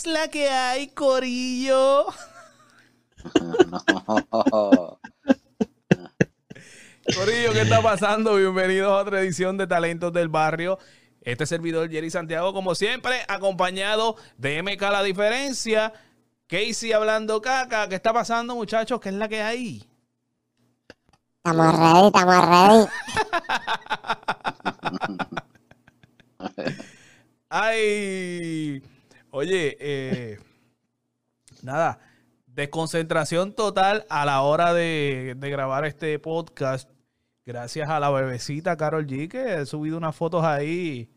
es la que hay, Corillo? Corillo, ¿qué está pasando? Bienvenidos a otra edición de Talentos del Barrio. Este servidor Jerry Santiago, como siempre, acompañado de MK La Diferencia. Casey hablando caca. ¿Qué está pasando, muchachos? ¿Qué es la que hay? Estamos ready, estamos ready. Ay, oye, eh, nada, desconcentración total a la hora de, de grabar este podcast. Gracias a la bebecita Carol G, que he subido unas fotos ahí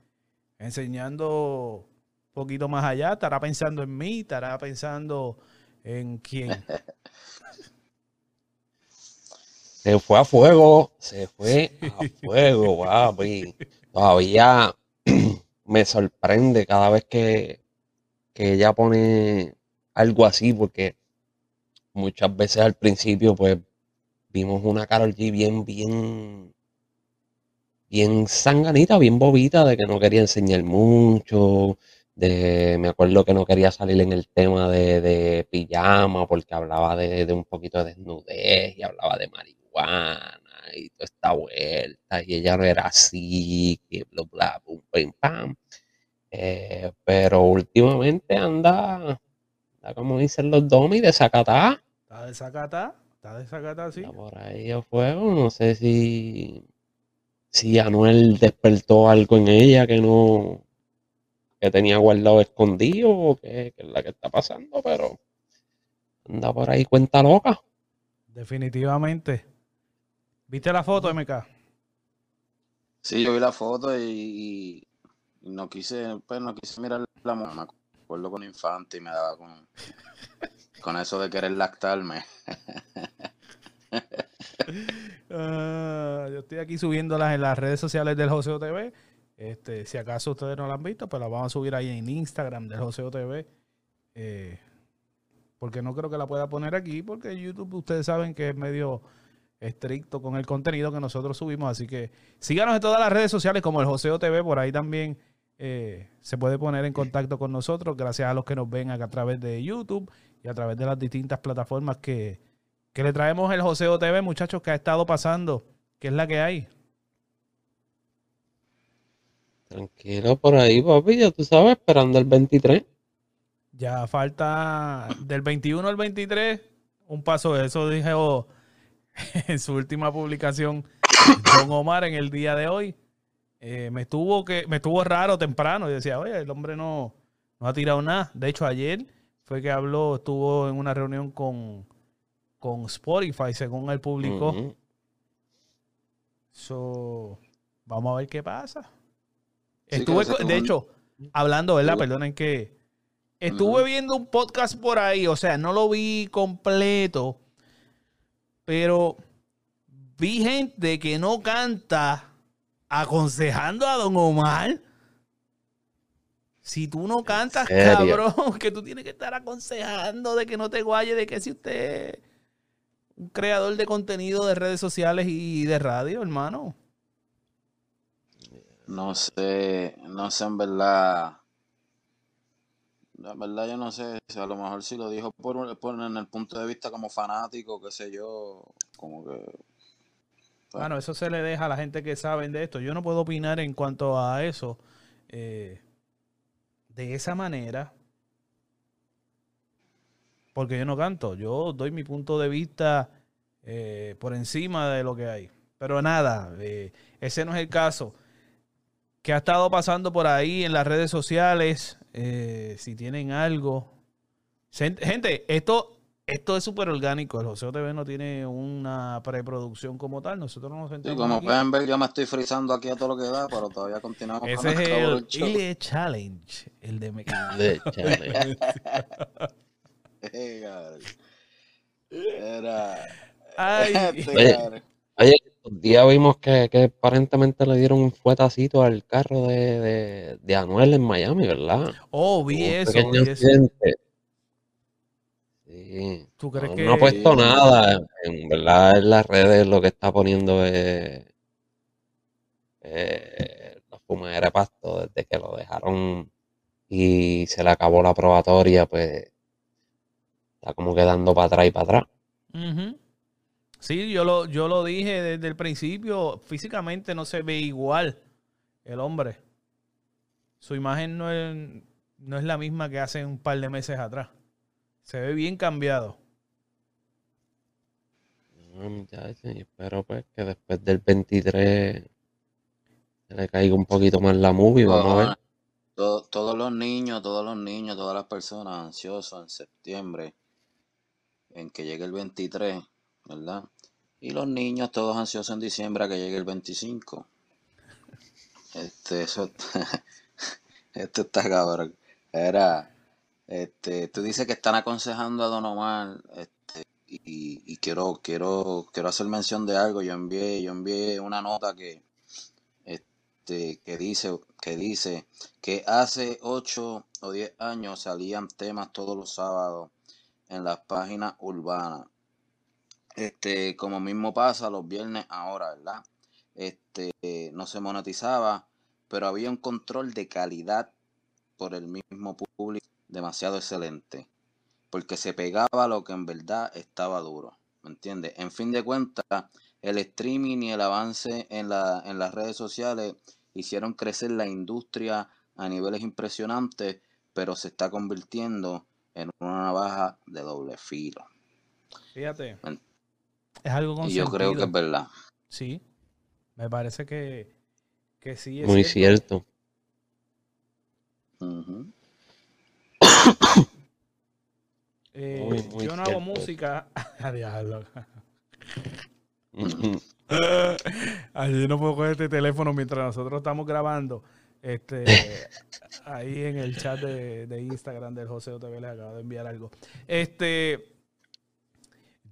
enseñando un poquito más allá. Estará pensando en mí, estará pensando en quién. Se fue a fuego, se fue a fuego, papi. Todavía me sorprende cada vez que, que ella pone algo así, porque muchas veces al principio, pues, vimos una Carol G bien, bien, bien sanganita, bien bobita, de que no quería enseñar mucho, de, me acuerdo que no quería salir en el tema de, de pijama, porque hablaba de, de un poquito de desnudez y hablaba de marihuana y toda esta vuelta, y ella no era así, que bla, bla, pum, pim, pam. Eh, pero últimamente anda, anda, como dicen los domis, de. ¿Está de? ¿Está de sí? Anda por ahí a fuego, no sé si, si Anuel despertó algo en ella que no, que tenía guardado escondido o qué, qué es la que está pasando, pero anda por ahí cuenta loca. Definitivamente. ¿Viste la foto, MK? Sí, yo vi la foto y, y no quise, pues no quise mirar la mujer. Me acuerdo con Infante y me daba con, con eso de querer lactarme. Ah, yo estoy aquí subiéndolas en las redes sociales del Joseo TV. Este, si acaso ustedes no la han visto, pues la vamos a subir ahí en Instagram del Joseo TV. Eh, porque no creo que la pueda poner aquí, porque YouTube ustedes saben que es medio estricto con el contenido que nosotros subimos. Así que síganos en todas las redes sociales como el Joseo TV, por ahí también eh, se puede poner en contacto con nosotros, gracias a los que nos ven acá a través de YouTube y a través de las distintas plataformas que, que le traemos el Joseo TV, muchachos, que ha estado pasando, que es la que hay. Tranquilo por ahí, papi, ya tú sabes, esperando el 23. Ya falta del 21 al 23, un paso de eso, dijo en su última publicación Don Omar en el día de hoy. Eh, me estuvo que me estuvo raro temprano y decía, oye, el hombre no, no ha tirado nada. De hecho, ayer fue que habló, estuvo en una reunión con, con Spotify, según él publicó. Ujú. So, vamos a ver qué pasa. Sí, Estuve, que de hecho, hablando, ¿verdad? Perdonen que estuve viendo un podcast por ahí, o sea, no lo vi completo, pero vi gente que no canta aconsejando a Don Omar. Si tú no cantas, cabrón, que tú tienes que estar aconsejando de que no te guaye, de que si usted es un creador de contenido de redes sociales y de radio, hermano. No sé, no sé en verdad. En verdad yo no sé, a lo mejor si lo dijo por, por en el punto de vista como fanático, qué sé yo, como que... Bueno, eso se le deja a la gente que saben de esto. Yo no puedo opinar en cuanto a eso eh, de esa manera. Porque yo no canto. Yo doy mi punto de vista eh, por encima de lo que hay. Pero nada, eh, ese no es el caso. ¿Qué ha estado pasando por ahí en las redes sociales? Si tienen algo. Gen- Gente, esto, esto es súper orgánico. El Joseo TV no tiene una preproducción como tal. Nosotros nos sí, sentamos como aquí. pueden ver, yo me estoy frizando aquí a todo lo que da, pero todavía continuamos Ese con es el brocho. Ile Challenge, el de. Eh, cabrón. Era... Ay, Este, Oye. un día vimos que, que aparentemente le dieron un fuetacito al carro de, de, de Anuel en Miami, ¿verdad? oh, vi eso, vi eso. Accidente. Sí. ¿Tú crees no, que- no ha puesto nada. En verdad, en las redes lo que está poniendo es eh, los fumadores de pasto desde que lo dejaron y se le acabó la probatoria, pues está como quedando para atrás y para atrás. Sí, yo lo, yo lo dije desde el principio. Físicamente no se ve igual el hombre. Su imagen no es, no es la misma que hace un par de meses atrás. Se ve bien cambiado. No, y espero pues que después del 23 se le caiga un poquito más la movie, vamos a ver. To- todos los niños, todos los niños, todas las personas ansiosos en septiembre, en que llegue el 23, ¿verdad? Y los niños todos ansiosos en diciembre a que llegue el 25. Este, eso, esto está cabrón. Era, este, tú dices que están aconsejando a Don Omar, este, y, quiero, quiero, quiero hacer mención de algo. Yo envié, yo envié una nota que, este, que dice, que dice que hace 8 o 10 años salían temas todos los sábados en las páginas urbanas. Este, como mismo pasa los viernes ahora, ¿verdad? Este, no se monetizaba, pero había un control de calidad por el mismo público demasiado excelente, porque se pegaba lo que en verdad estaba duro, ¿me entiendes? En fin de cuentas, el streaming y el avance en, la, en las redes sociales hicieron crecer la industria a niveles impresionantes, pero se está convirtiendo en una navaja de doble filo. Fíjate. Es algo con Y yo creo que es verdad. Sí. Me parece que, que sí es Muy cierto. cierto. Muy, muy yo no hago música. A diablo. Ay, yo no puedo coger este teléfono mientras nosotros estamos grabando. Este, ahí en el chat de, de Instagram del José OTV les acabo de enviar algo. Este,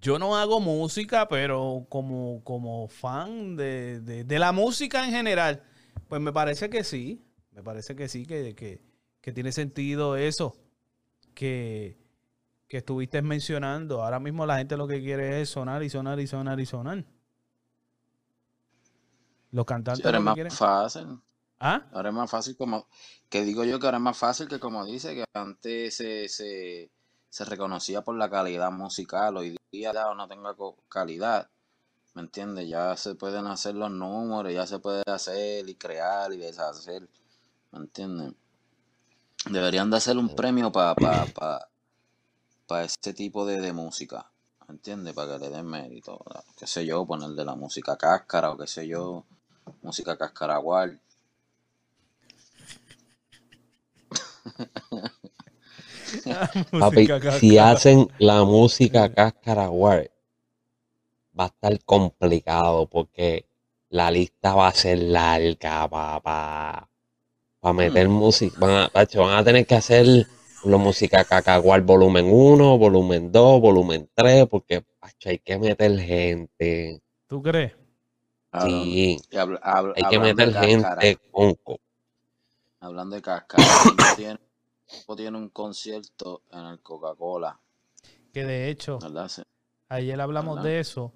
yo no hago música, pero como, como fan de, de- de la música en general, pues me parece que sí. Me parece que sí, que, que- que tiene sentido eso que, que estuviste mencionando. Ahora mismo la gente lo que quiere es sonar y sonar y sonar y sonar. Los Sí, cantantes ahora lo es más quieren. fácil. ¿Ah? Ahora es más fácil como que digo yo que ahora es más fácil que como dice que antes se, se, se reconocía por la calidad musical. Hoy día ya no tenga calidad. ¿Me entiendes? Ya se pueden hacer los números, ya se puede hacer y crear y deshacer. ¿Me entiendes? Deberían de hacer un premio para pa, pa, pa ese tipo de, de música. ¿Me entiendes? Para que le den mérito. ¿verdad? Qué sé yo, ponerle la música cáscara o qué sé yo, música cascaragual. Papi, si hacen la música cáscara guard, va a estar complicado porque la lista va a ser larga para meter Mm. música. Van a, van a tener que hacer la música cacaguar volumen 1, volumen 2, volumen 3, porque pacho, hay que meter gente. ¿Tú crees? Sí, y habl- habl- hay que meter gente conco. hablando de tipo tiene, tiene un concierto en el Coca-Cola, Que de hecho, ayer hablamos ¿Verdad? de eso.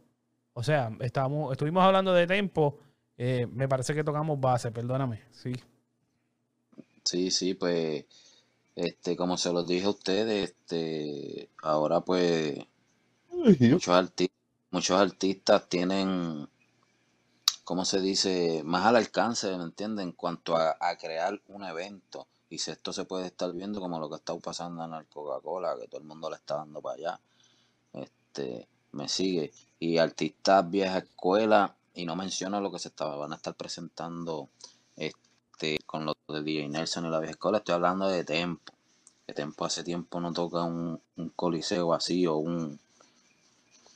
O sea, estábamos, estuvimos hablando de tempo. eh, me parece que tocamos base, perdóname. Sí. Sí, sí, pues, este, como se los dije a ustedes, este, ahora pues muchos artistas, muchos artistas tienen, ¿cómo se dice? Más al alcance, ¿me entienden? En cuanto a, a crear un evento. Y si esto se puede estar viendo como lo que está pasando en el Coca-Cola, que todo el mundo le está dando para allá. Este, me sigue. Y artistas vieja escuela, y no menciono lo que se estaba, van a estar presentando con lo de DJ Nelson y la vieja escuela. Estoy hablando de Tempo. Que Tempo hace tiempo no toca un, coliseo así o un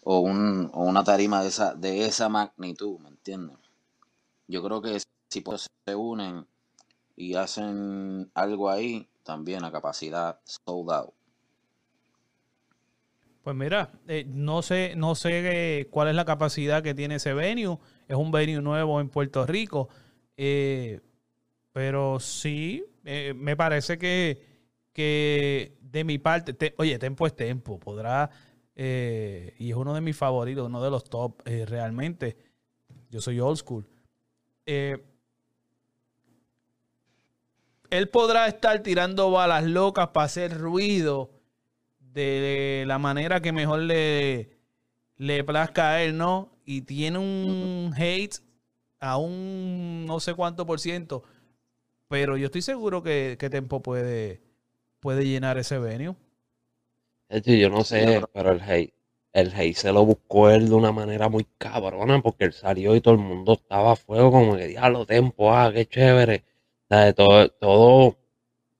o, un, o una tarima de esa, de esa magnitud, ¿me entiendes? Yo creo que si pues, se unen y hacen algo ahí, también a capacidad sold out. Pues mira, eh, no sé, no sé eh, cuál es la capacidad que tiene ese venue. Es un venue nuevo en Puerto Rico. eh, pero sí, eh, me parece que, que de mi parte, te- oye, Tempo es Tempo, podrá, eh, y es uno de mis favoritos, uno de los top eh, realmente. Yo soy old school. Él podrá estar tirando balas locas para hacer ruido de la manera que mejor le, le plazca a él, ¿no? Y tiene un hate a un no sé cuánto por ciento, pero yo estoy seguro que, que Tempo puede, puede llenar ese venue. Yo no sé, pero el hate, el hate se lo buscó él de una manera muy cabrona, porque él salió y todo el mundo estaba a fuego, como que diablo, Tempo, ah, qué chévere. O sea, todo, todo,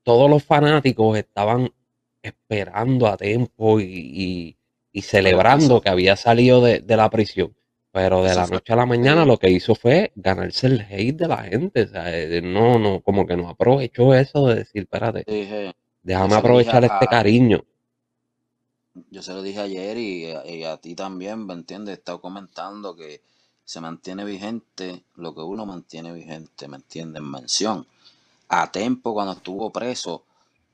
todos los fanáticos estaban esperando a Tempo y, y, y celebrando que había salido de, de la prisión. Pero de Eso la fue- noche a la mañana lo que hizo fue ganarse el hate de la gente. O sea, eh, no, no, como que no aprovechó eso de decir, espérate, Dije, déjame aprovechar a- este cariño. yo se lo dije ayer y, y a ti también, ¿me entiendes? He estado comentando que se mantiene vigente lo que uno mantiene vigente, ¿me entiendes? Mención. A tiempo cuando estuvo preso,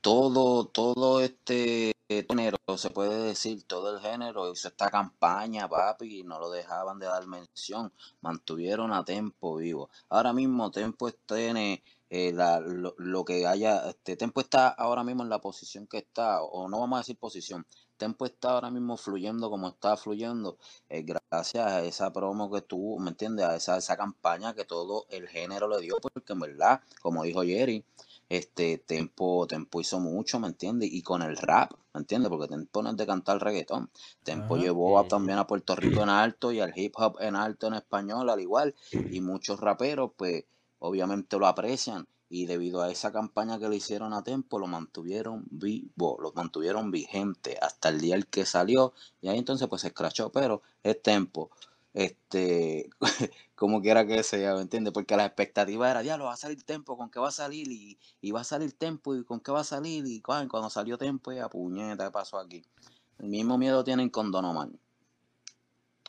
todo, todo este género, se puede decir, todo el género hizo esta campaña, papi, y no lo dejaban de dar mención, mantuvieron a Tempo vivo. Ahora mismo Tempo tiene eh, la- lo, lo que haya, este Tempo está ahora mismo en la posición que está, o no vamos a decir posición, Tempo está ahora mismo fluyendo como está fluyendo, eh, gracias a esa promo que tuvo, ¿me entiendes? A esa, esa campaña que todo el género le dio, porque en verdad, como dijo Jerry, este Tempo, Tempo hizo mucho, ¿me entiendes? Y con el rap, ¿me entiendes? Porque Tempo no es de cantar reggaetón. Tempo llevó a- también a Puerto Rico en alto y al hip hop en alto en español al igual. Y muchos raperos, pues, obviamente lo aprecian. Y debido a esa campaña que le hicieron a Tempo, lo mantuvieron vivo, lo mantuvieron vigente hasta el día el que salió. Y ahí entonces pues se escrachó, pero es Tempo. Este, como quiera que sea, ¿me entiendes? Porque la expectativa era, ya lo va a salir Tempo, ¿con qué va a salir? Y, y va a salir Tempo, ¿y con qué va a salir? Y cuando, cuando salió Tempo, ya puñeta, ¿qué pasó aquí? El mismo miedo tienen con Don Omar.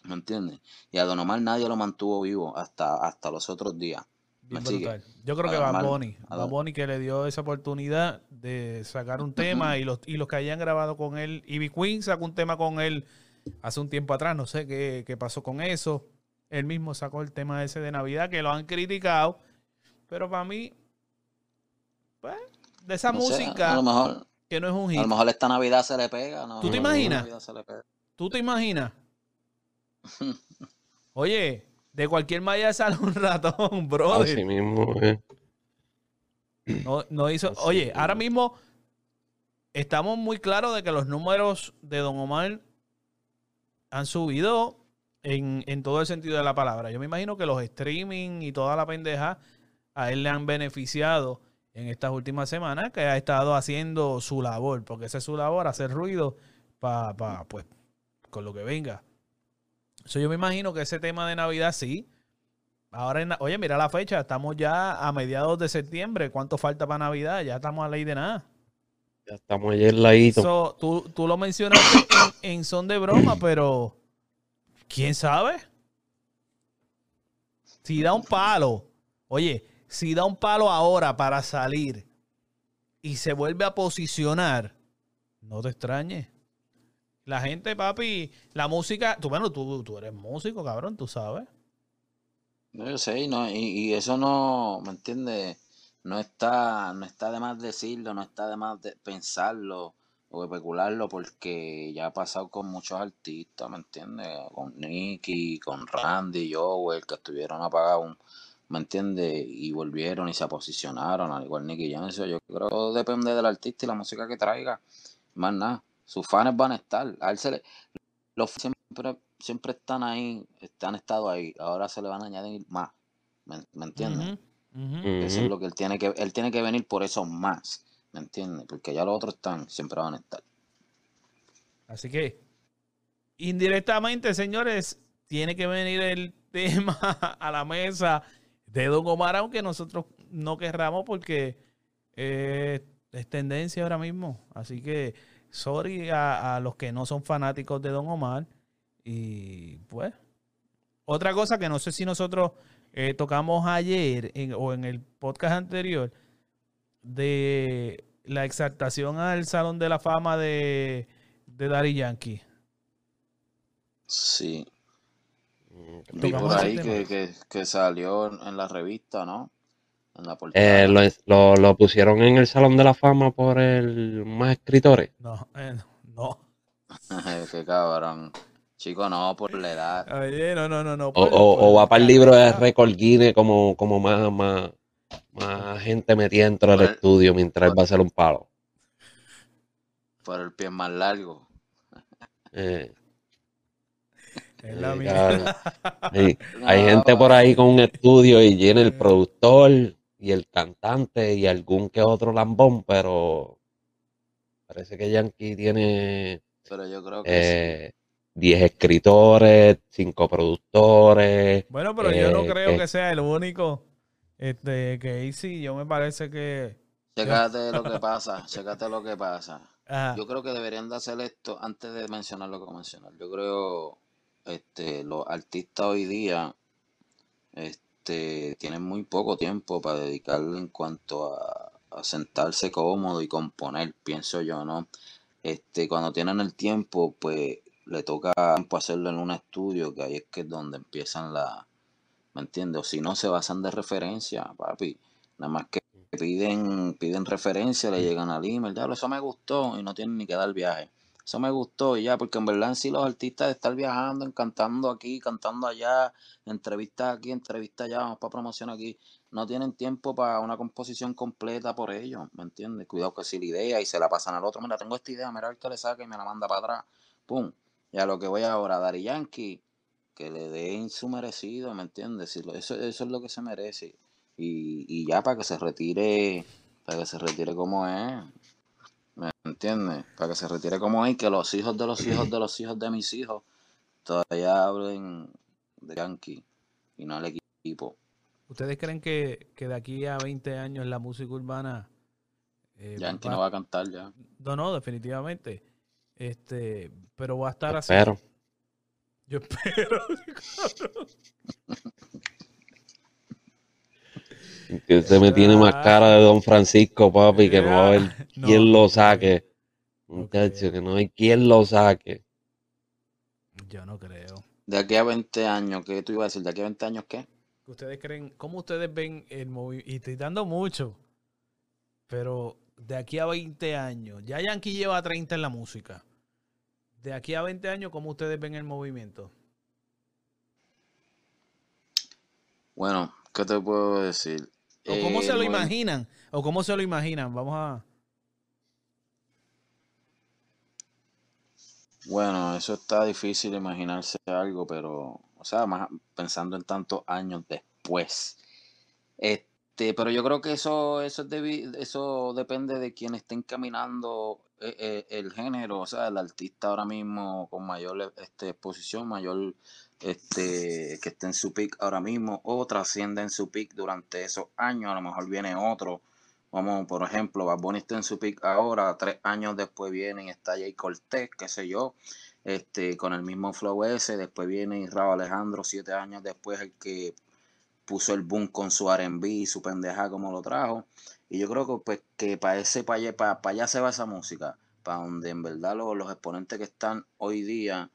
¿Me entiendes? Y a Don Omar nadie lo mantuvo vivo hasta, hasta los otros días. Yo creo A que Bad Bunny, a Bad Bunny que le dio esa oportunidad de sacar un tema y los, y los que hayan grabado con él. Ivy Queen sacó un tema con él hace un tiempo atrás, no sé qué, qué pasó con eso. Él mismo sacó el tema ese de Navidad que lo han criticado, pero para mí, pues, de esa No sé, música a lo mejor, que no es un a lo hit. mejor esta Navidad se le pega. ¿no? ¿Tú te imaginas? Navidad se le pega. ¿Tú te imaginas? Oye, de cualquier manera sale un ratón, brother. Así mismo, eh. No, no hizo. Así Oye, mismo. ahora mismo estamos muy claros de que los números de Don Omar han subido en, en todo el sentido de la palabra. Yo me imagino que los streaming y toda la pendeja a él le han beneficiado en estas últimas semanas que ha estado haciendo su labor, porque esa es su labor, hacer ruido para, pues, con lo que venga. So, yo me imagino que ese tema de Navidad sí. Ahora, oye, mira la fecha, estamos ya a mediados de septiembre. ¿Cuánto falta para Navidad? Ya estamos a ley de nada. Ya estamos ayer ladito. So, tú, tú lo mencionaste en, en son de broma, pero ¿quién sabe? Si da un palo, oye, si da un palo ahora para salir y se vuelve a posicionar, no te extrañes. La gente, papi, la música, tú, bueno, tú, tú eres músico, cabrón, tú sabes. No, yo sé, y, no, y, y eso no, ¿me entiendes? No está, no está de más decirlo, no está de más de pensarlo o especularlo porque ya ha pasado con muchos artistas, ¿me entiendes? Con Nicky, con Randy, Joel, que estuvieron apagados, ¿me entiendes? Y volvieron y se posicionaron, al igual Nicky eso yo creo que depende del artista y la música que traiga, más nada. Sus fans van a estar, a él se le, los siempre, siempre están ahí, han estado ahí, ahora se le van a añadir más, ¿me, me entiendes? Eso es lo que él tiene que, él tiene que venir por esos más, ¿me entiendes? Porque ya los otros están, siempre van a estar. Así que, indirectamente, señores, tiene que venir el tema a la mesa de Don Omar, aunque nosotros no querramos porque eh, es tendencia ahora mismo. Así que, sorry a, a los que no son fanáticos de Don Omar. Y pues, otra cosa que no sé si nosotros eh, tocamos ayer en- o en el podcast anterior de la exaltación al Salón de la Fama de, de Daddy Yankee. Sí, Mm, vi por ahí que, que, que salió en, en la revista, ¿no? en la portada. Eh, lo, lo- lo pusieron en el Salón de la Fama por el más escritores. No, eh, no. Qué cabrón. Chico, no, por la edad. Oye, no, no, no, no. O, por- o- por o va para el libro de récord Guinness como, como más, más, más gente metida dentro del estudio mientras él va a hacer un palo. Por el pie más largo. Eh, Es la eh. Sí, Hay No, gente por ahí con un estudio y tiene el productor y el cantante y algún que otro lambón, pero parece que Yankee tiene Pero yo creo que eh, 10 escritores, 5 productores. Bueno, pero yo no eh, creo que- que sea el único. Este, que sí, yo me parece que. sí. Chécate lo que pasa, chécate lo que pasa. Ajá. Yo creo que deberían de hacer esto antes de mencionar lo que mencionar. Yo creo este los artistas hoy día este tienen muy poco tiempo para dedicarle en cuanto a, a sentarse cómodo y componer, pienso yo, ¿no? Este, cuando tienen el tiempo, pues le toca tiempo hacerlo en un estudio, que ahí es que es donde empiezan la, ¿me entiendes? O si no se basan de referencia, papi, nada más que piden, piden referencia, le llegan al email, ya, eso me gustó y no tienen ni que dar viaje. Eso me gustó y ya, porque en verdad en sí los artistas de estar viajando, cantando aquí, cantando allá, entrevistas aquí, entrevistas allá, vamos para promoción aquí, no tienen tiempo para una composición completa por ellos, ¿me entiendes? Cuidado que si la idea y se la pasan al otro, mira, tengo esta idea, mira el que le saca y me la manda para atrás, pum. Y a lo que voy ahora, Dari Yankee, que le den su merecido, ¿me entiendes? Eso, eso es lo que se merece. Y, y ya para que se retire, para que se retire como es, ¿me entiendes? Para que se retire como es y que los hijos de los hijos de los hijos de mis hijos todavía hablen de Yankee y no al equipo. ¿Ustedes creen que, que de aquí a 20 años la música urbana. eh, Yankee va- no va a cantar ya. No, no, definitivamente. Este, pero va a estar así. Espero. Yo espero. Que usted me tiene más cara de Don Francisco, papi, que no va a haber No, quien lo saque. Muchacho, que no hay quien lo saque. Yo no creo. De aquí a 20 años, ¿qué tú ibas a decir? ¿De aquí a 20 años qué? ¿Ustedes creen, cómo ustedes ven el movimiento? Y estoy dando mucho, pero de aquí a 20 años, ya Yankee lleva 30 en la música. De aquí a 20 años, ¿cómo ustedes ven el movimiento? Bueno, ¿qué te puedo decir? ¿O cómo Eh, se lo movi- imaginan? ¿O cómo se lo imaginan? Vamos a... Bueno, eso está difícil imaginarse algo, pero, o sea, más pensando en tantos años después. Este, pero yo creo que eso, eso es eso depende de quien esté encaminando eh, eh, el género, o sea, el artista ahora mismo con mayor este, exposición, mayor este, que esté en su peak ahora mismo, o trasciende en su peak durante esos años, a lo mejor viene otro. Vamos, por ejemplo, Bad Bunny está en su peak ahora, tres años después viene y está Jay Cortés, qué sé yo, este, con el mismo flow ese, después viene Raúl Alejandro, siete años después el que puso el boom con su R&B y su pendeja como lo trajo. Y yo creo que pues que para ese, para allá, para, para allá se va esa música, para donde en verdad los, los exponentes que están hoy día,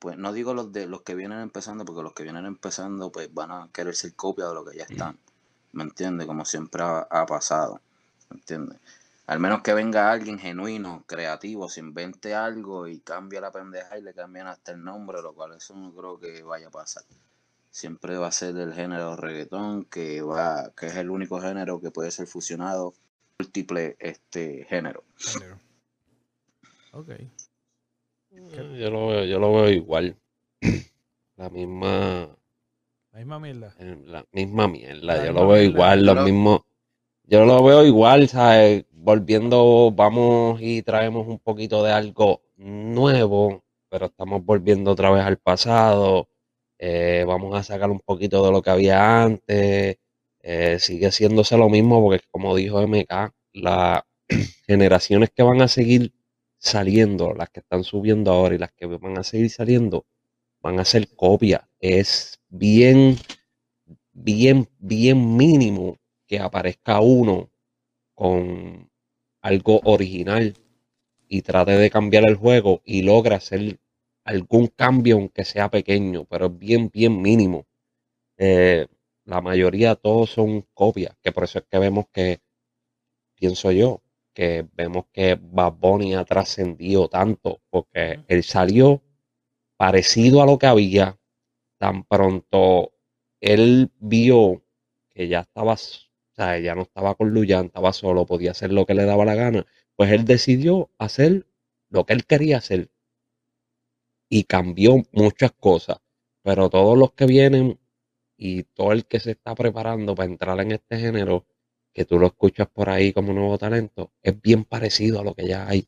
pues no digo los de los que vienen empezando, porque los que vienen empezando pues van a querer ser copia de lo que ya están. ¿Me entiendes? Como siempre ha, ha pasado. ¿Me entiendes? Al menos que venga alguien genuino, creativo, se invente algo y cambie la pendeja y le cambien hasta el nombre, lo cual eso no creo que vaya a pasar. Siempre va a ser el género reggaetón, que va, que es el único género que puede ser fusionado múltiple este género. Ok. Yo lo veo, yo lo veo igual. La misma, La misma mierda. la misma mierda. La Yo misma lo veo mierda. igual, lo Pero- mismo. Yo lo veo igual, ¿sabes? Volviendo, vamos y traemos un poquito de algo nuevo, pero estamos volviendo otra vez al pasado. Eh, vamos a sacar un poquito de lo que había antes. Eh, sigue siéndose lo mismo porque, como dijo MK, las generaciones que van a seguir saliendo, las que están subiendo ahora y las que van a seguir saliendo, van a ser copias. Es bien, bien, bien mínimo que aparezca uno con algo original y trate de cambiar el juego y logra hacer algún cambio, aunque sea pequeño, pero es bien, bien mínimo. Eh, la mayoría todos son copias, que por eso es que vemos que, pienso yo, que vemos que Bad Bunny ha trascendido tanto, porque él salió parecido a lo que había, tan pronto él vio que ya estaba, o sea, ya no estaba con Luyan, estaba solo, podía hacer lo que le daba la gana, pues él decidió hacer lo que él quería hacer y cambió muchas cosas, pero todos los que vienen y todo el que se está preparando para entrar en este género, que tú lo escuchas por ahí como nuevo talento, es bien parecido a lo que ya hay.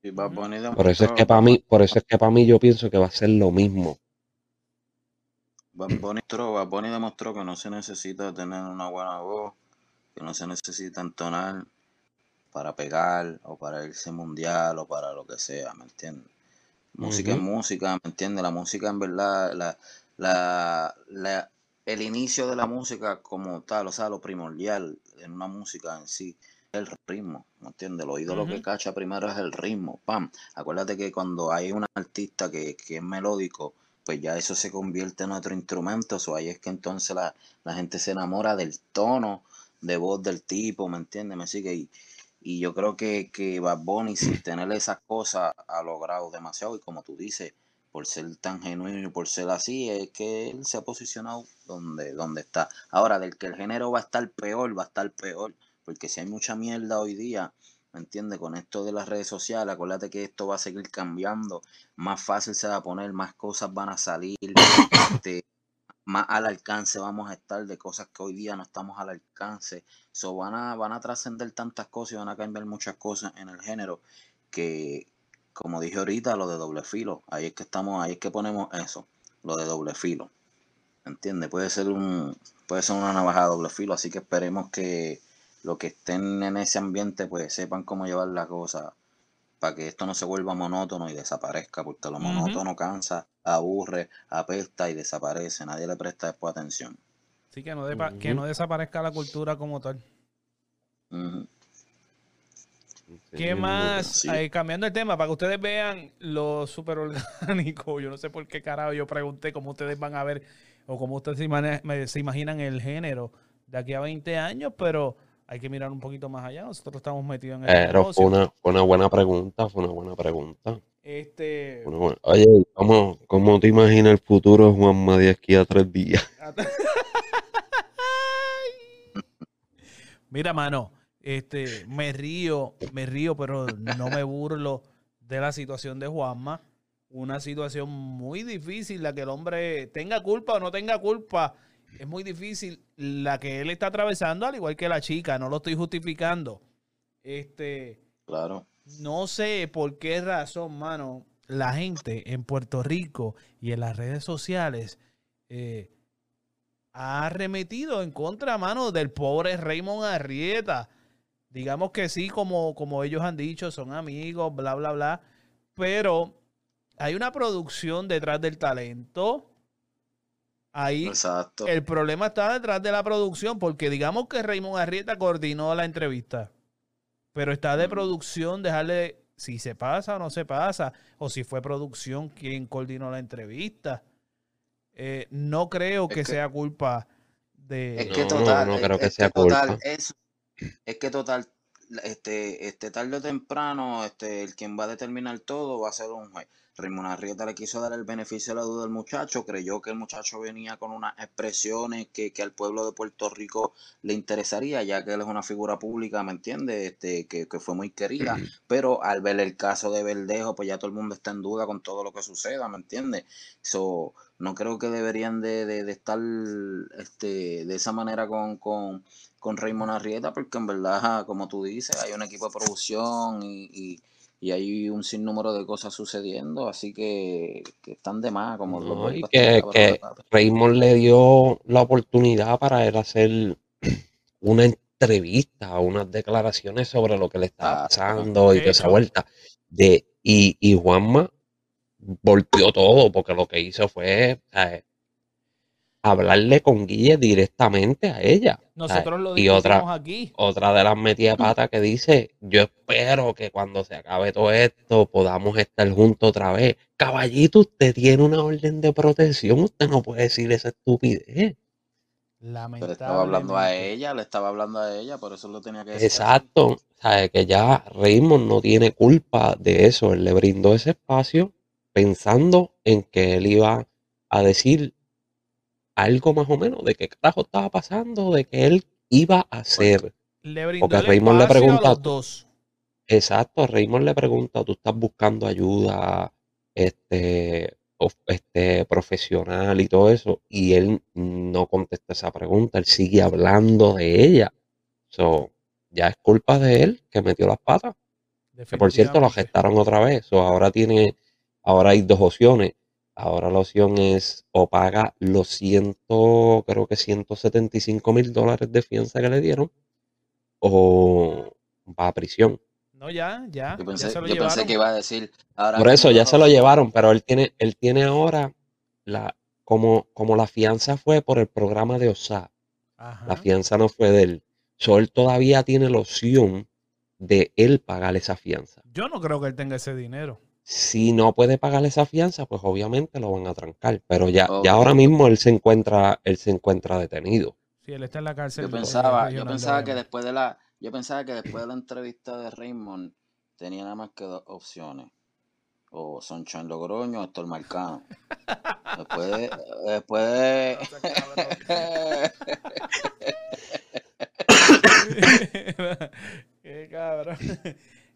Y Por eso es que para mí, por eso es que para mí yo pienso que va a ser lo mismo. Bad Bunny demostró, Bad Bunny demostró que no se necesita tener una buena voz, que no se necesita entonar para pegar o para irse mundial o para lo que sea, ¿me entiendes? Música es música, ¿me entiendes? La música en verdad, la, la, la- el inicio de la música como tal, o sea, lo primordial en una música en sí, el ritmo, ¿me entiendes? El oído lo que cacha primero es el ritmo, pam. Acuérdate que cuando hay un artista que, que es melódico, pues ya eso se convierte en otro instrumento, o ahí es que entonces la, la gente se enamora del tono de voz del tipo, ¿me entiendes? Me sigue y, y yo creo que, que Bad Bunny, sin tener esas cosas, ha logrado demasiado. Y como tú dices, por ser tan genuino y por ser así, es que él se ha posicionado donde, donde está. Ahora, del que el género va a estar peor, va a estar peor. Porque si hay mucha mierda hoy día, ¿me entiendes? Con esto de las redes sociales, acuérdate que esto va a seguir cambiando. Más fácil se va a poner, más cosas van a salir. Este, más al alcance vamos a estar de cosas que hoy día no estamos al alcance. So, van a, van a trascender tantas cosas y van a cambiar muchas cosas en el género que, como dije ahorita, lo de doble filo, ahí es que estamos, ahí es que ponemos eso, lo de doble filo. ¿Entiendes? Puede ser un, puede ser una navaja de doble filo, así que esperemos que los que estén en ese ambiente pues sepan cómo llevar la cosa para que esto no se vuelva monótono y desaparezca, porque lo Ujú. monótono cansa, aburre, apesta y desaparece, nadie le presta después atención. Sí, que no, depa- que no desaparezca la cultura como tal. ¿Qué más? Sí. Cambiando el tema, para que ustedes vean lo súper orgánico. Yo no sé por qué carajo yo pregunté cómo ustedes van a ver o cómo ustedes se, se imaginan el género de aquí a 20 años, pero hay que mirar un poquito más allá. Nosotros estamos metidos en el Pero negocio. fue una, fue una buena pregunta, fue una buena pregunta. Este, Fue una buena- Oye, ¿cómo, cómo te imaginas el futuro de Juanma de aquí a tres días? Mira, mano, este, me río, me río, pero no me burlo de la situación de Juanma. Una situación muy difícil, la que el hombre tenga culpa o no tenga culpa, es muy difícil la que él está atravesando, al igual que la chica, no lo estoy justificando. Este, Claro. no sé por qué razón, mano, la gente en Puerto Rico y en las redes sociales eh, ha arremetido en contra, mano, del pobre Raymond Arrieta. Digamos que sí, como, como ellos han dicho, son amigos, bla, bla, bla. Pero hay una producción detrás del talento. Ahí Exacto. el problema está detrás de la producción, porque digamos que Raymond Arrieta coordinó la entrevista, pero está de producción dejarle si se pasa o no se pasa, o si fue producción quien coordinó la entrevista. Eh, no creo Es que, que- sea culpa de... Es que total, no creo que es sea total, culpa. es, es que total, este, este tarde o temprano, este, el quien va a determinar todo va a ser un juez. Raymond Arrieta le quiso dar el beneficio de la duda al muchacho, creyó que el muchacho venía con unas expresiones que, que al pueblo de Puerto Rico le interesaría, ya que él es una figura pública, ¿me entiendes? Este, que, que fue muy querida, pero al ver el caso de Verdejo, pues ya todo el mundo está en duda con todo lo que suceda, ¿me entiendes? So, no creo que deberían de, de- de estar este, de esa manera con, con, con Raymond Arrieta, porque en verdad, como tú dices, hay un equipo de producción y, y, y hay un sinnúmero de cosas sucediendo, así que, que están de más, como los No, y que, que. Raymond le dio la oportunidad para él hacer una entrevista, unas declaraciones sobre lo que le estaba Ah, pasando y de toda esa vuelta. De, y, y Juanma volteó todo, porque lo que hizo fue ¿sabes? Hablarle con Guille directamente a ella. ¿sabes? Nosotros lo Y otra, aquí. otra de las metidas pata que dice, yo espero que cuando se acabe todo esto podamos estar juntos otra vez. Caballito, usted tiene una orden de protección, usted no puede decir esa estupidez. Le estaba hablando a ella, le estaba hablando a ella, por eso lo tenía que decir. Exacto, sabe que ya Raymond no tiene culpa de eso, él le brindó ese espacio pensando en que él iba a decir algo más o menos de qué carajo estaba pasando, de que él iba a hacer. Le brindó Porque el Raymond le pregunta- a los dos. Exacto, a Raymond le pregunta, tú estás buscando ayuda, este, este, profesional y todo eso, y él no contesta esa pregunta, él sigue hablando de ella. So, ya es culpa de él que metió las patas. Que por cierto, lo gestaron otra vez. So, ahora tiene, ahora hay dos opciones. Ahora la opción es o paga los ciento, creo que 175 mil dólares de fianza que le dieron, o va a prisión. No, ya, ya. Yo ya pensé, se lo yo pensé llevaron. que iba a decir. Ahora Por eso ya no, se lo no, llevaron, pero él tiene, él tiene ahora la, como, como la fianza fue por el programa de OSA, Ajá. la fianza no fue de él. So, él todavía tiene la opción de él pagar esa fianza. Yo no creo que él tenga ese dinero. Si no puede pagar esa fianza, pues obviamente lo van a trancar. Pero ya, ya ahora mismo él se encuentra, él se encuentra detenido. Si él está en la cárcel. Yo de- pensaba, yo pensaba que después de la, yo pensaba que después de la entrevista de Raymond tenía nada más que dos opciones. O Sunshine Logroño o Héctor Marcano. Después de, después de- Qué cabrón.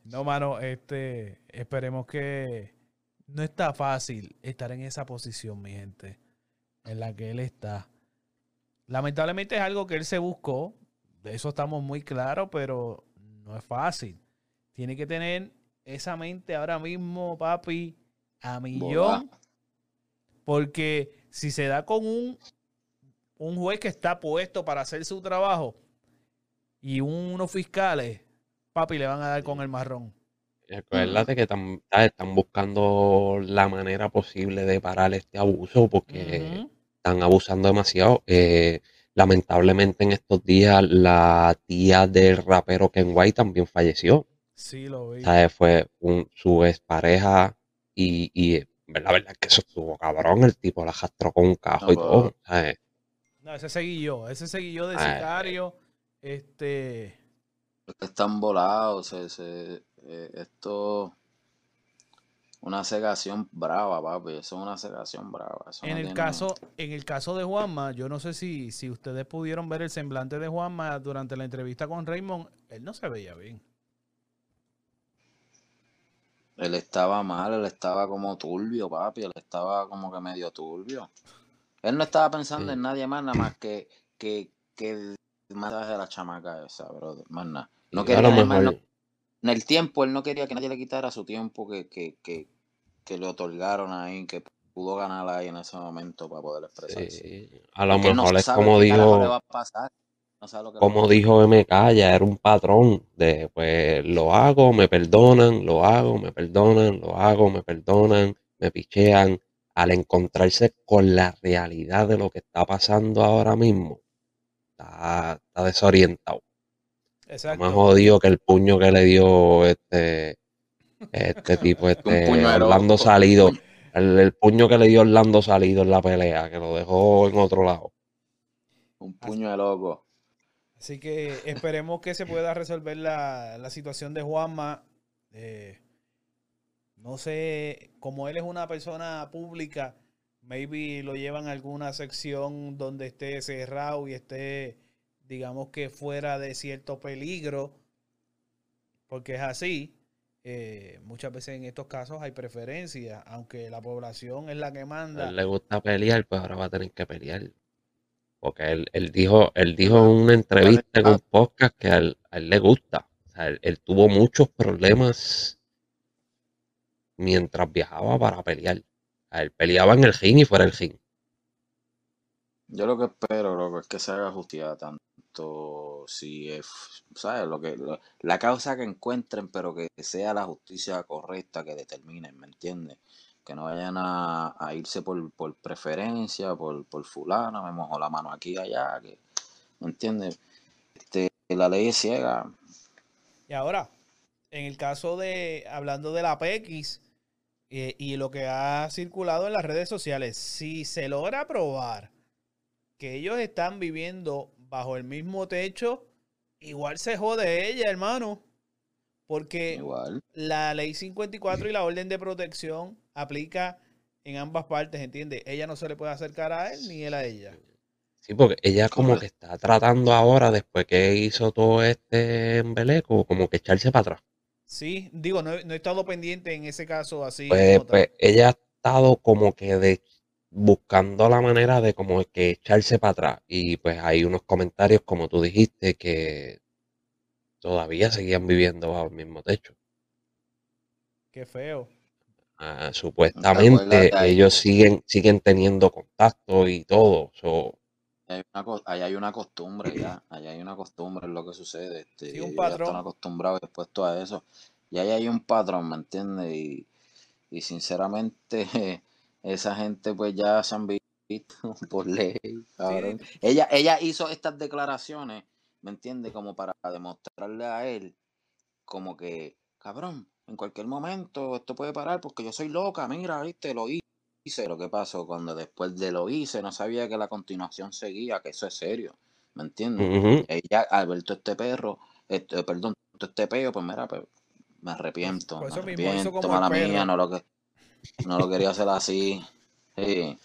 No, mano, este, esperemos que no está fácil estar en esa posición, mi gente, en la que él está. Lamentablemente es algo que él se buscó, de eso estamos muy claros, pero no es fácil. Tiene que tener esa mente ahora mismo, papi, a millón, porque si se da con un, un juez que está puesto para hacer su trabajo y unos fiscales, papi, le van a dar con el marrón. Acuérdate que están buscando la manera posible de parar este abuso porque están abusando demasiado. Eh, lamentablemente en estos días la tía del rapero Ken White también falleció. Sí, lo vi. ¿Sabes? Fue un, su expareja y, y la verdad es que eso estuvo cabrón. El tipo la arrastró con un cajo y todo. ¿sabes? No, ese seguí yo, ese seguí yo de Ay. sicario. Este, están volados. Se, se- eh, esto una cegación brava, papi. Eso es una cegación brava. Eso no en el tiene- caso, en el caso de Juanma, yo no sé si, si ustedes pudieron ver el semblante de Juanma durante la entrevista con Raymond, él no se veía bien. Él estaba mal, él estaba como turbio, papi. Él estaba como que medio turbio. Él no estaba pensando Sí. en nadie más, nada más que, que, que el mensaje de la chamaca esa, brother. Más nada. No quería lo nada más, mejor, no- en el tiempo, él no quería que nadie le quitara su tiempo que, que, que, que le otorgaron ahí, que pudo ganar ahí en ese momento para poder expresarse. sí, a lo Porque él no mejor es como le dijo, va a pasar. No sabe lo que le como dijo MK, ya era un patrón de pues lo hago, me perdonan, lo hago, me perdonan, lo hago, me perdonan, me pichean. Al encontrarse con la realidad de lo que está pasando ahora mismo, está, está desorientado. Está más Exacto. jodido que el puño que le dio este, este tipo, este Orlando. Salido. El, el puño que le dio Orlando Salido en la pelea, que lo dejó en otro lado. Un puño de loco. Así que esperemos que se pueda resolver la, la situación de Juanma. Eh, no sé, como él es una persona pública, maybe lo llevan a alguna sección donde esté cerrado y esté, digamos que fuera de cierto peligro, porque es así. Eh, muchas veces en estos casos hay preferencia, aunque la población es la que A manda. él le gusta pelear, pues ahora va a tener que pelear. Porque él, él dijo, él dijo en una entrevista en un podcast que a él, a él le gusta. O sea, él, él tuvo muchos problemas mientras viajaba para pelear. A él peleaba en el ring y fuera del ring. Yo lo que espero, loco, es que se haga justicia tanto si es, ¿sabes? Lo que, la causa que encuentren, pero que sea la justicia correcta que determinen, ¿me entiendes? Que no vayan a, irse por, por preferencia, por, por fulano, me mojo la mano aquí allá, que, ¿me entiendes? Este, la ley es ciega. Y ahora, en el caso de, hablando de la PX eh, y lo que ha circulado en las redes sociales, si se logra probar que ellos están viviendo bajo el mismo techo, igual se jode ella, hermano. Porque Igual. la ley 54 y la orden de protección aplica en ambas partes, ¿entiendes? Ella no se le puede acercar a él ni él a ella. Sí, porque ella como que está tratando ahora, después que hizo todo este embeleco, como que echarse para atrás. Sí, digo, no, he- no he estado pendiente en ese caso así. Pues, pues ella ha estado como que de buscando la manera de como que echarse para atrás. Y pues hay unos comentarios, como tú dijiste, que todavía seguían viviendo bajo el mismo techo. Qué feo. Ah, ¿Te supuestamente ellos siguen, siguen teniendo contacto y todo. so, Hay una, ahí hay una costumbre ya, ahí hay una costumbre en lo que sucede, este, Sí, un ya están patrón. acostumbrados y expuestos a eso, y ahí hay un patrón, ¿me entiendes? Y, y sinceramente esa gente pues ya se han visto por ley, cabrón. Ella, ella hizo estas declaraciones, ¿me entiendes? Como para demostrarle a él, como que, cabrón, en cualquier momento esto puede parar porque yo soy loca, mira, viste, lo hice. Lo que pasó cuando después de lo hice no sabía que la continuación seguía, que eso es serio, ¿me entiendes? Ella, al ver todo este perro, este, perdón, este peo, pues mira, pues, me arrepiento, Por me eso mismo hizo arrepiento, como mala mía, no lo que, no lo quería hacer así. Sí.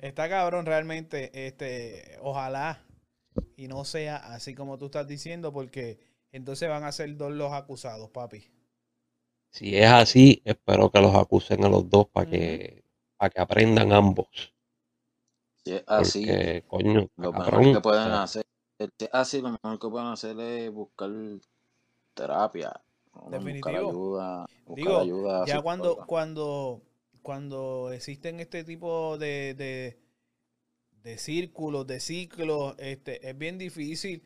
Está cabrón realmente, este, ojalá y no sea así como tú estás diciendo, porque entonces van a ser dos los acusados, papi. Si es así, espero que los acusen a los dos para que, para que aprendan ambos. Si es así, Porque, coño, lo mejor cabrón. que pueden o sea, hacer, si es así, lo mejor que pueden hacer es buscar terapia, Definitivo. ayuda, buscar Digo, ayuda ya cuando, cuando, cuando existen este tipo de, de, de círculos, de ciclos, este, es bien difícil,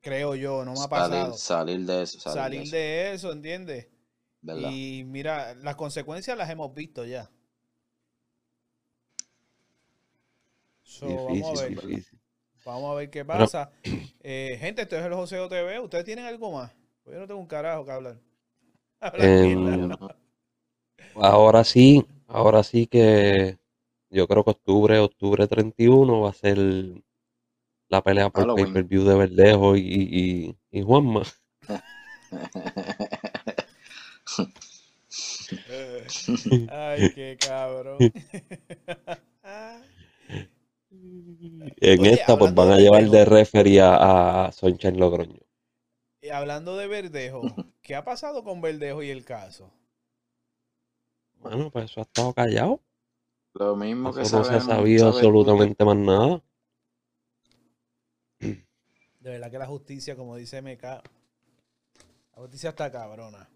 creo yo, no me ha Salir, pasado, salir de eso, salir, salir de eso, de eso, ¿entiendes? ¿verdad? Y mira, las consecuencias las hemos visto ya. So, vamos a ver, difícil. vamos a ver qué pasa. Eh, gente, esto es el Joseo TV. ¿Ustedes tienen algo más? Pues yo no tengo un carajo que hablar. Em, ahora sí, ahora sí que yo creo que octubre, octubre 31 va a ser la pelea por Halloween. pay-per-view de Verdejo y, y, y Juanma. Ay, qué cabrón. En Oye, esta pues van a de llevar Verdejo. de referee a, a Sunshine Logroño. Y hablando de Verdejo, ¿qué ha pasado con Verdejo y el caso? Bueno, pues eso ha estado callado. Lo mismo que Eso no se ha sabido absolutamente más nada. De verdad que la justicia, como dice MK, la justicia está cabrona.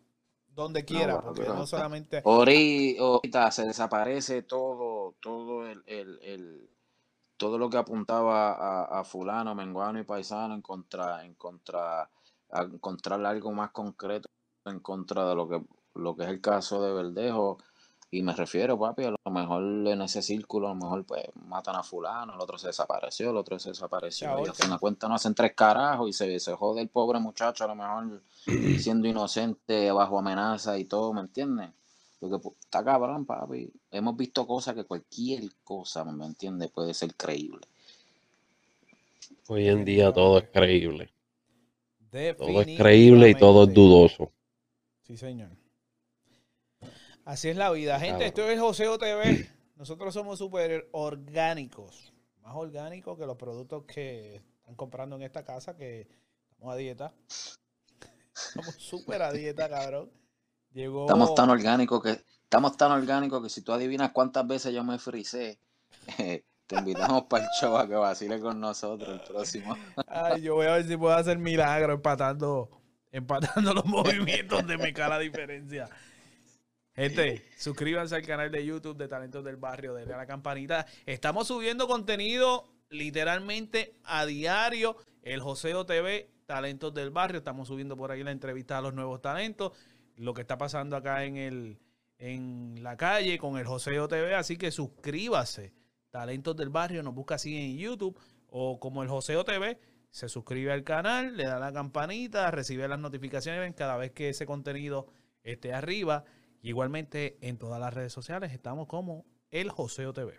Donde quiera, porque no solamente... Ori- ahorita se desaparece todo, todo el, el, el- todo lo que apuntaba a, a fulano, menguano y paisano en contra, en contra, a encontrar algo más concreto en contra de lo que, lo que es el caso de Verdejo. Y me refiero, papi, a lo mejor en ese círculo, a lo mejor pues matan a fulano, el otro se desapareció, el otro se desapareció. Y fin de cuentas no hacen tres carajos y se, se jode el pobre muchacho a lo mejor siendo inocente, bajo amenaza y todo, ¿me entiendes? Lo que pu- está cabrón, papi. Hemos visto cosas que cualquier cosa, ¿me entiendes? Puede ser creíble. Hoy en día todo es creíble. Todo es creíble y todo es dudoso. Sí, señor. Así es la vida. Gente, esto es Joseo TV. Nosotros somos súper orgánicos. Más orgánicos que los productos que están comprando en esta casa, que estamos a dieta. Estamos súper a dieta, cabrón. Llegó... Estamos tan orgánicos que, estamos tan orgánicos que si tú adivinas cuántas veces yo me frisé, te invitamos para el show a que vacile con nosotros el próximo. Ay, yo voy a ver si puedo hacer milagro empatando, empatando los movimientos de me la diferencia. Gente, suscríbanse al canal de YouTube de Talentos del Barrio, denle a la campanita. Estamos subiendo contenido literalmente a diario. El Joseo TV, Talentos del Barrio. Estamos subiendo por ahí la entrevista a los nuevos talentos. Lo que está pasando acá en el en la calle con el Joseo TV. Así que suscríbase. Talentos del Barrio, nos busca así en YouTube o como el Joseo TV. Se suscribe al canal, le da la campanita, recibe las notificaciones cada vez que ese contenido esté arriba. Igualmente en todas las redes sociales estamos como el Joseo TV.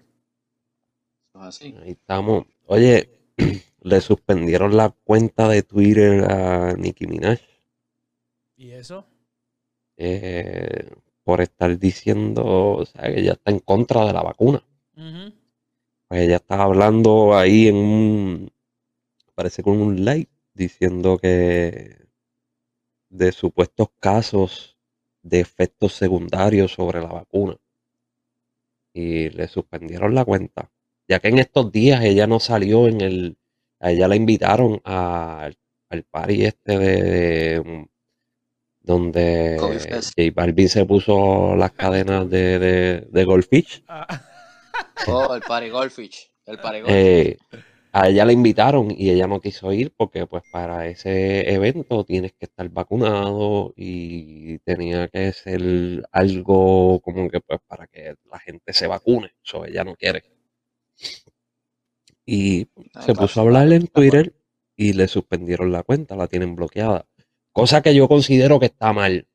Así. Ahí estamos. Oye, le suspendieron la cuenta de Twitter a Nicki Minaj ¿Y eso? eh, por estar diciendo, o sea, que ella está en contra de la vacuna. Ujú. Pues ella estaba hablando ahí en un, parece con un live, diciendo que de supuestos casos de efectos secundarios sobre la vacuna. Y le suspendieron la cuenta. Ya que en estos días ella no salió en el, a ella la invitaron a- al party este de, de- donde. J Balvin se puso las cadenas de, de, de Goldfish. Ah, Oh, el Party Goldfish. El Party Goldfish. Eh, a ella la invitaron y ella no quiso ir porque pues para ese evento tienes que estar vacunado y tenía que ser algo como que pues para que la gente se vacune. Eso ella no quiere. Y se claro, puso a hablar en. Twitter y le suspendieron la cuenta, la tienen bloqueada. Cosa que yo considero que está mal.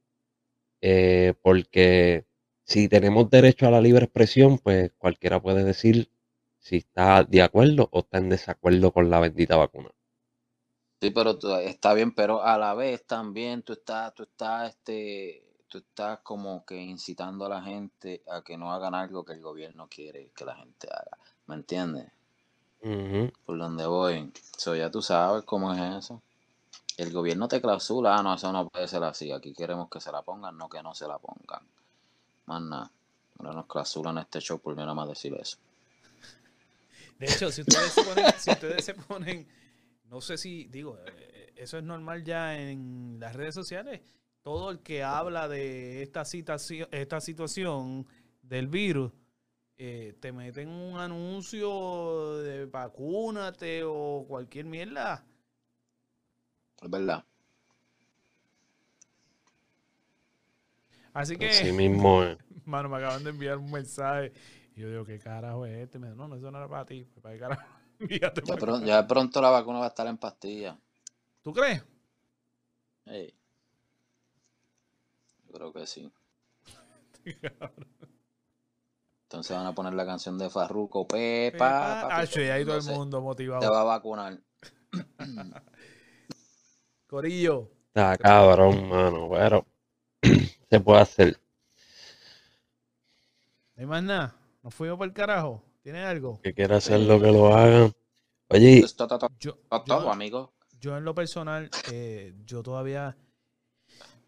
eh, porque si tenemos derecho a la libre expresión, pues cualquiera puede decir si está de acuerdo o está en desacuerdo con la bendita vacuna. Sí, pero está bien, pero a la vez también tú estás, tú estás, este, tú estás como que incitando a la gente a que no hagan algo que el gobierno quiere que la gente haga. ¿Me entiendes? Por donde voy. So, ya tú sabes cómo es eso. El gobierno te clausula, ah, no, eso no puede ser así. Aquí queremos que se la pongan, no que no se la pongan. Más nada. Ahora nos clausulan este show por nada más decir eso. De hecho, si ustedes se ponen, si ustedes se ponen, no sé si, digo, eh, eso es normal ya en las redes sociales. Todo el que habla de esta situación, esta situación del virus, eh, te meten un anuncio de vacúnate o cualquier mierda. Es verdad. Así que, Así mismo es. mano, me acaban de enviar un mensaje. Y yo digo, ¿qué carajo es este? Me no, no, eso no era para ti. Pues, ¿Para qué carajo? Ya, ya pronto la vacuna va a estar en pastilla. ¿Tú crees? Ey. Yo creo que sí. Entonces van a poner la canción de Farruko, Pepa. Pepa. papi, Ah, sí, ahí todo el mundo Te motivado. va a vacunar. Corillo. Está cabrón, mano, pero se puede hacer. No hay más nada. Nos fuimos por el carajo. ¿Tienes algo? Que quiera hacer lo que lo hagan. Oye, Esto está todo, Yo, todo, yo, amigo. yo en lo personal, eh, yo todavía,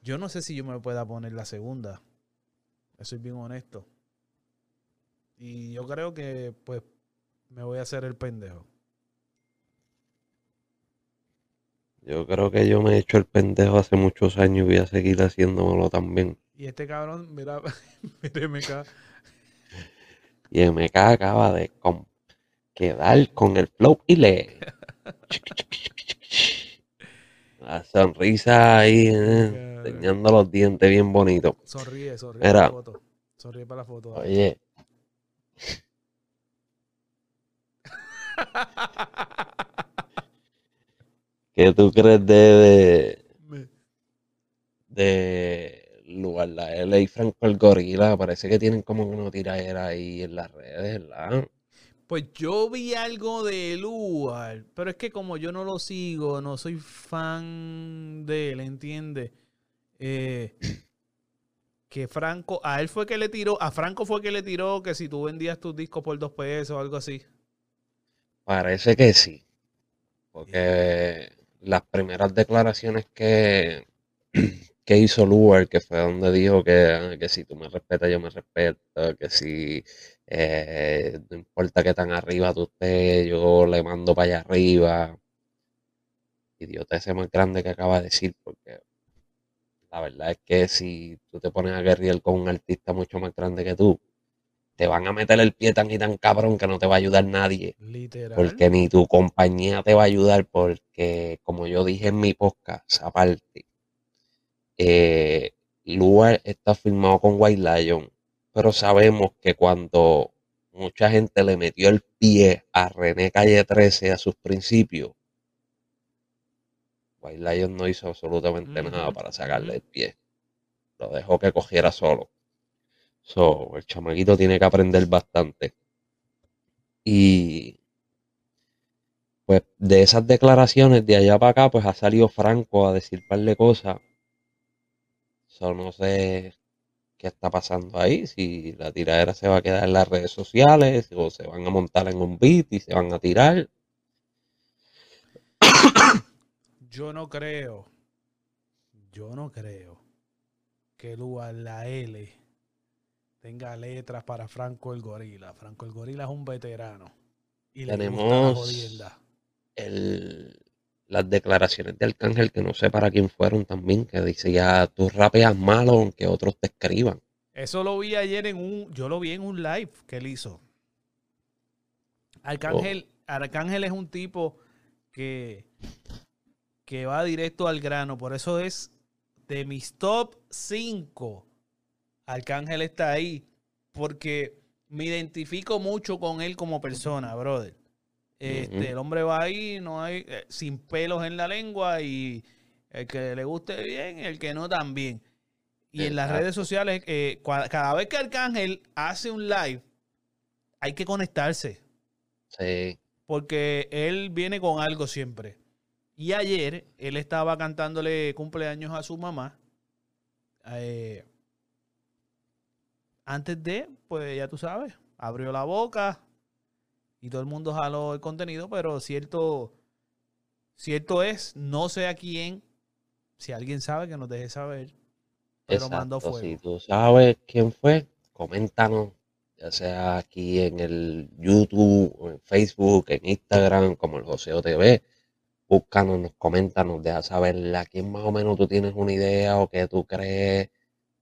yo no sé si yo me pueda poner la segunda. Soy bien honesto. Y yo creo que, pues, me voy a hacer el pendejo. Yo creo que yo me he hecho el pendejo hace muchos años y voy a seguir haciéndomelo también. Y este cabrón, mira, mire, ca- Y MK acaba de quedar con el flow y le. La sonrisa ahí, eh, enseñando los dientes bien bonitos. sonríe, sonríe Mira. para la foto. Sonríe para la foto. Oye, ¿qué tú crees de, de, de lugar la L y Franco el Gorila? Parece que tienen como una tiradera ahí en las redes, ¿verdad? Pues yo vi algo de Lugar, pero es que como yo no lo sigo, no soy fan de él, ¿entiendes? Eh, que Franco, a él fue que le tiró, a Franco fue que le tiró que si tú vendías tus discos por dos pesos o algo así. Parece que sí. Porque las primeras declaraciones que, que hizo Lugar, que fue donde dijo que, que si tú me respetas, yo me respeto, que si eh, no importa que tan arriba tú estés, yo le mando para allá arriba. Idiota ese más grande que acaba de decir, porque la verdad es que si tú te pones a guerrear con un artista mucho más grande que tú, te van a meter el pie tan y tan cabrón que no te va a ayudar nadie. Literal. Porque ni tu compañía te va a ayudar porque, como yo dije en mi podcast, aparte, eh, Lugar está firmado con White Lion, pero sabemos que cuando mucha gente le metió el pie a René Calle 13 a sus principios, White Lion no hizo absolutamente nada para sacarle el pie. Lo dejó que cogiera solo. So, el chamaquito tiene que aprender bastante. Y pues de esas declaraciones de allá para acá, pues ha salido Franco a decir par de cosas. So, no sé qué está pasando ahí, si la tiradera se va a quedar en las redes sociales o se van a montar en un beat y se van a tirar. Yo no creo, yo no creo que Lua- la L tenga letras para Franco el Gorila. Franco el Gorila es un veterano. Y le gusta la Tenemos- jodienda. el- las declaraciones de Arcángel, que no sé para quién fueron también, que dice ya tú rapeas malo aunque otros te escriban. Eso lo vi ayer en un, yo lo vi en un live que él hizo. Arcángel, Arcángel es un tipo que, que va directo al grano, por eso es de mis top 5. Arcángel está ahí, porque me identifico mucho con él como persona, brother. Este. El hombre va ahí, no hay, eh, sin pelos en la lengua y el que le guste bien, el que no también. Y en las redes sociales, eh, cada vez que Arcángel hace un live, hay que conectarse, Sí, porque él viene con algo siempre. Y ayer él estaba cantándole cumpleaños a su mamá. eh, antes de, pues ya tú sabes, abrió la boca y todo el mundo jaló el contenido, pero cierto, cierto es, no sé a quién, si alguien sabe que nos deje saber, pero mandó exacto. fuego. Si tú sabes quién fue, coméntanos, ya sea aquí en el YouTube, o en Facebook, en Instagram, como el Joseo TV. Búscanos, nos coméntanos, deja saber a quién más o menos tú tienes una idea o que tú crees.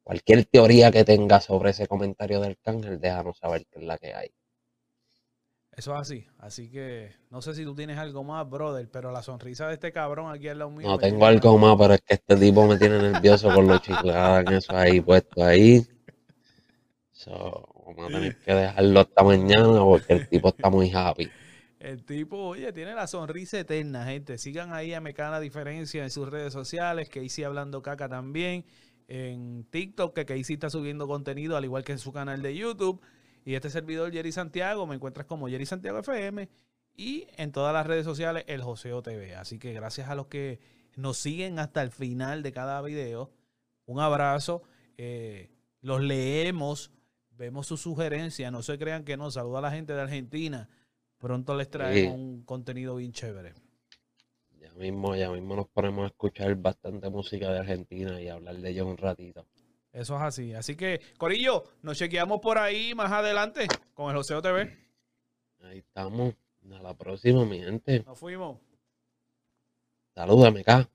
Cualquier teoría que tengas sobre ese comentario del cángel, déjanos saber qué es la que hay. Eso es así. Así que no sé si tú tienes algo más, brother, pero la sonrisa de este cabrón aquí al lado mío. No tengo algo más, pero es que este tipo me tiene nervioso con los chicladas en eso ahí puesto ahí. So, vamos a tener que dejarlo hasta mañana porque el tipo está muy happy. El tipo, oye, tiene la sonrisa eterna, gente. Sigan ahí a Mecana Diferencia en sus redes sociales, que Casey Hablando Caca también, en TikTok, que Casey está subiendo contenido, al igual que en su canal de YouTube. Y este servidor, Jerry Santiago, me encuentras como Jerry Santiago FM y en todas las redes sociales, el Joseo TV. Así que gracias a los que nos siguen hasta el final de cada video. Un abrazo. eh, los leemos, vemos sus sugerencias. No se crean que no. Saluda a la gente de Argentina. Pronto les traemos Sí. un contenido bien chévere. Mismo, ya mismo nos ponemos a escuchar bastante música de Argentina y hablar de ellos un ratito. Eso es así. Así que, Corillo, nos chequeamos por ahí más adelante con el Joseo TV. Ahí estamos. A la próxima, mi gente. Nos fuimos. Salúdame acá.